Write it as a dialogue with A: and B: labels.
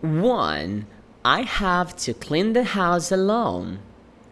A: 1. I have to clean the house alone.